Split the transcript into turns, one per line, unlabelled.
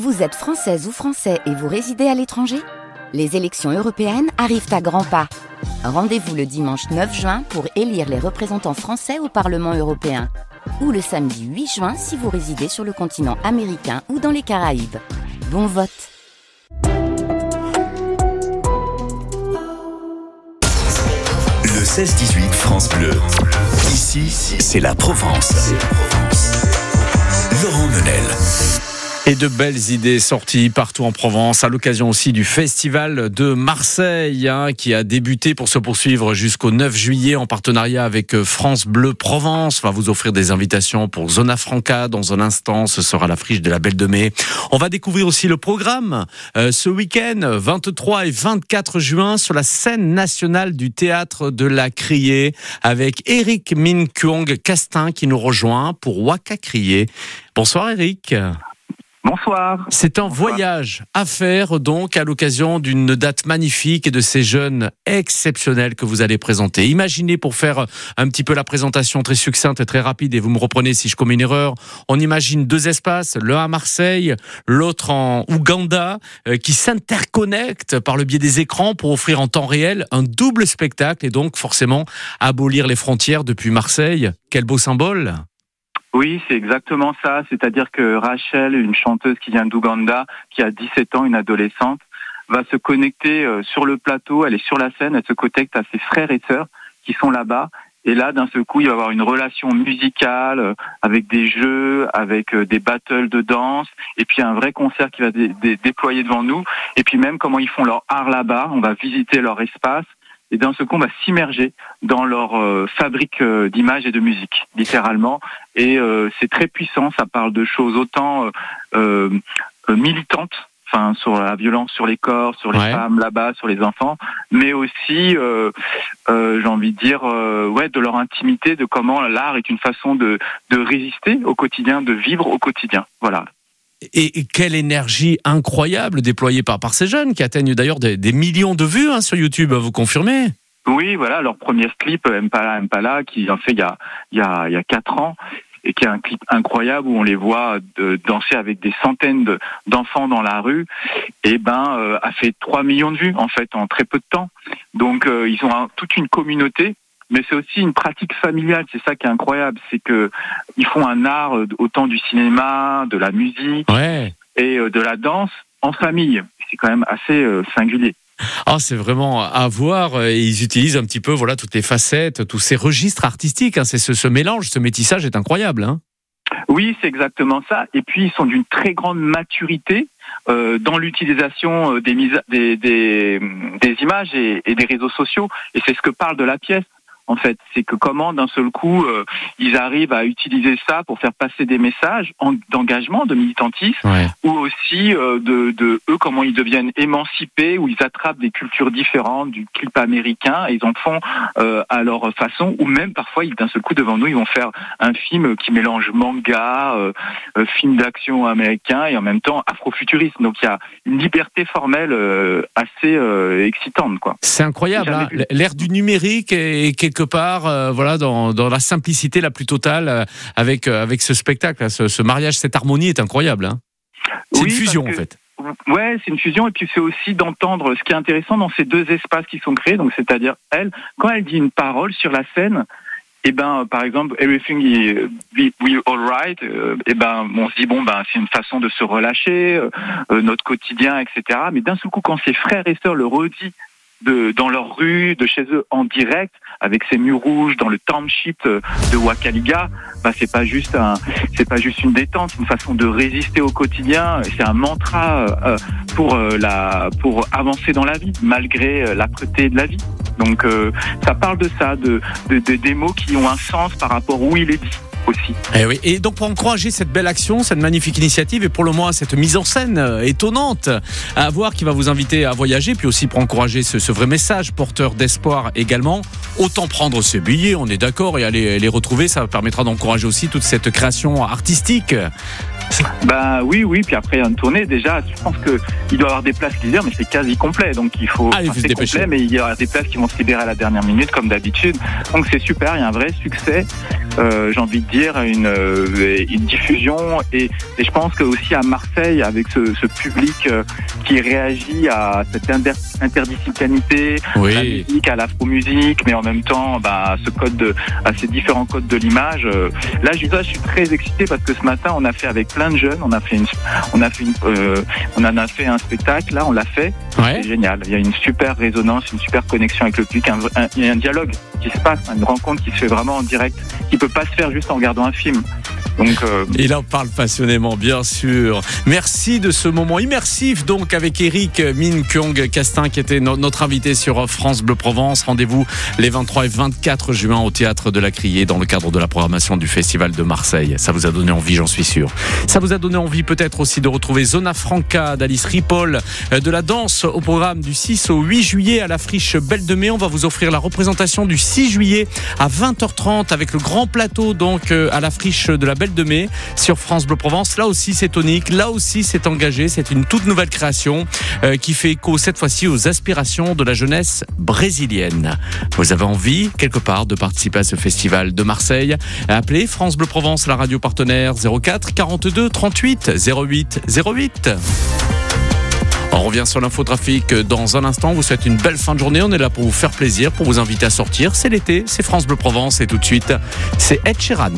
Vous êtes française ou français et vous résidez à l'étranger? Les élections européennes arrivent à grands pas. Rendez-vous le dimanche 9 juin pour élire les représentants français au Parlement européen. Ou le samedi 8 juin si vous résidez sur le continent américain ou dans les Caraïbes. Bon vote
Le 16-18 France Bleu. Ici, c'est la Provence. Laurent Menel.
Et de belles idées sorties partout en Provence, à l'occasion aussi du Festival de Marseille, hein, qui a débuté pour se poursuivre jusqu'au 9 juillet en partenariat avec euh, France Bleu Provence. On va vous offrir des invitations pour Zona Franca dans un instant. Ce sera la friche de la Belle de Mai. On va découvrir aussi le programme euh, ce week-end, 23 et 24 juin, sur la scène nationale du théâtre de la Criée, avec Eric Min Kuong Castin qui nous rejoint pour Waka Criée. Bonsoir Eric.
Bonsoir.
C'est un voyage à faire donc à l'occasion d'une date magnifique et de ces jeunes exceptionnels que vous allez présenter. Imaginez pour faire un petit peu la présentation très succincte et très rapide et vous me reprenez si je commets une erreur. On imagine deux espaces, l'un à Marseille, l'autre en Ouganda, euh, qui s'interconnectent par le biais des écrans pour offrir en temps réel un double spectacle et donc forcément abolir les frontières depuis Marseille. Quel beau symbole.
Oui, c'est exactement ça. C'est-à-dire que Rachel, une chanteuse qui vient d'Ouganda, qui a 17 ans, une adolescente, va se connecter euh, sur le plateau, elle est sur la scène, elle se connecte à ses frères et sœurs qui sont là-bas. Et là, d'un seul coup, il va y avoir une relation musicale euh, avec des jeux, avec euh, des battles de danse, et puis un vrai concert qui va déployer devant nous. Et puis même comment ils font leur art là-bas, on va visiter leur espace et d'un seul coup on va s'immerger dans leur euh, fabrique euh, d'images et de musique, littéralement. Et euh, c'est très puissant, ça parle de choses autant militantes, enfin sur la violence sur les corps, sur les femmes là-bas, sur les enfants, mais aussi, j'ai envie de dire, ouais, de leur intimité, de comment l'art est une façon de, de résister au quotidien, de vivre au quotidien. Voilà.
Et, quelle énergie incroyable déployée par, ces jeunes qui atteignent d'ailleurs des, millions de vues hein, sur YouTube, vous confirmez?
Oui, voilà, leur premier clip, Mpala Mpala, qui en fait il y a, y a, a 4 ans, et qui est un clip incroyable où on les voit de, danser avec des centaines d'enfants dans la rue, et ben euh, a fait 3 millions de vues en fait en très peu de temps. Donc euh, ils ont toute une communauté mais c'est aussi une pratique familiale. C'est ça qui est incroyable, c'est que ils font un art euh, autant du cinéma, de la musique et euh, de la danse en famille. C'est quand même assez euh, singulier.
Ah, c'est vraiment à voir. Ils utilisent un petit peu voilà toutes les facettes, tous ces registres artistiques. Hein. C'est ce, mélange, ce métissage est incroyable. Hein.
Oui, c'est exactement ça. Et puis ils sont d'une très grande maturité dans l'utilisation des, des, des, images et, et, des réseaux sociaux. Et c'est ce que parle de la pièce en fait. C'est que comment d'un seul coup euh, ils arrivent à utiliser ça pour faire passer des messages d'engagement, de militantisme, ou aussi euh, de, eux comment ils deviennent émancipés, où ils attrapent des cultures différentes du clip américain et ils en font euh, à leur façon, ou même parfois d'un seul coup devant nous ils vont faire un film qui mélange manga, film d'action américain et en même temps afrofuturiste. Donc il y a une liberté formelle assez excitante, quoi.
C'est incroyable, hein. l'ère du numérique est quelque part, euh, voilà, dans, la simplicité la plus totale euh, avec, euh, avec ce spectacle, ce, mariage, cette harmonie est incroyable. Hein. C'est une fusion en fait.
Ouais, c'est une fusion et puis c'est aussi d'entendre ce qui est intéressant dans ces deux espaces qui sont créés. Donc c'est-à-dire elle, quand elle dit une parole sur la scène, et eh ben par exemple everything is we all right, et eh ben on se dit bon ben c'est une façon de se relâcher, notre quotidien, etc. Mais d'un seul coup quand ses frères et sœurs le redit de, dans leur rue, de chez eux en direct, avec ces murs rouges dans le township de Wakaliga, bah c'est pas juste un, c'est pas juste une détente, c'est une façon de résister au quotidien. C'est un mantra euh, pour euh, la, pour avancer dans la vie malgré euh, l'âpreté de la vie. Donc ça parle de ça, de, de, de, des mots qui ont un sens par rapport où il est dit aussi.
Et, eh oui. et donc pour encourager cette belle action, cette magnifique initiative et pour le moins cette mise en scène euh, étonnante à voir qui va vous inviter à voyager, puis aussi pour encourager ce, vrai message porteur d'espoir également, autant prendre ses billets, on est d'accord, et aller les retrouver, ça permettra d'encourager aussi toute cette création artistique
bah oui, oui. Puis après, il y a une tournée. Déjà, je pense qu'il doit y avoir des places qui mais c'est quasi complet. Donc il faut.
Ah, il
c'est complet, mais il y aura des places qui vont se libérer à la dernière minute, comme d'habitude. Donc c'est super. Il y a un vrai succès. Euh, j'ai envie de dire, une, euh, une diffusion. Et, et, je pense que aussi à Marseille, avec ce, ce public euh, qui réagit à cette interdisciplinarité,
oui.
à la musique, à l'afro-musique, mais en même temps bah, à, ce code de, à ces différents codes de l'image. Là, je, je suis très excité parce que ce matin, on a fait avec plein de jeunes, on a fait, une, on a fait, une, euh, on en a fait un spectacle, là, on l'a fait. C'est génial. Il y a une super résonance, une super connexion avec le public, il y a un dialogue qui se passe, une rencontre qui se fait vraiment en direct, qui peut pas se faire juste en regardant un film. Euh...
Il en parle passionnément, bien sûr. Merci de ce moment immersif, donc, avec Eric Min Kyung Castin, qui était no notre invité sur France Bleu Provence. Rendez-vous les 23 et 24 juin au théâtre de la Criée dans le cadre de la programmation du Festival de Marseille. Ça vous a donné envie, j'en suis sûr. Ça vous a donné envie peut-être aussi de retrouver Zona Franca d'Alice Ripoll, de la danse au programme du 6 au 8 juillet à la friche Belle de Mai. On va vous offrir la représentation du 6 juillet à 20h30 avec le grand plateau donc à la friche de la Belle de Mai sur France Bleu Provence. Là aussi c'est tonique, là aussi c'est engagé, c'est une toute nouvelle création euh, qui fait écho cette fois-ci aux aspirations de la jeunesse brésilienne. Vous avez envie quelque part de participer à ce festival de Marseille? Appelez France Bleu Provence, la radio partenaire 04 42 38 08 08. On revient sur l'infotrafic dans un instant. On vous souhaite une belle fin de journée. On est là pour vous faire plaisir, pour vous inviter à sortir. C'est l'été, c'est France Bleu Provence et tout de suite, c'est Ed Sheeran.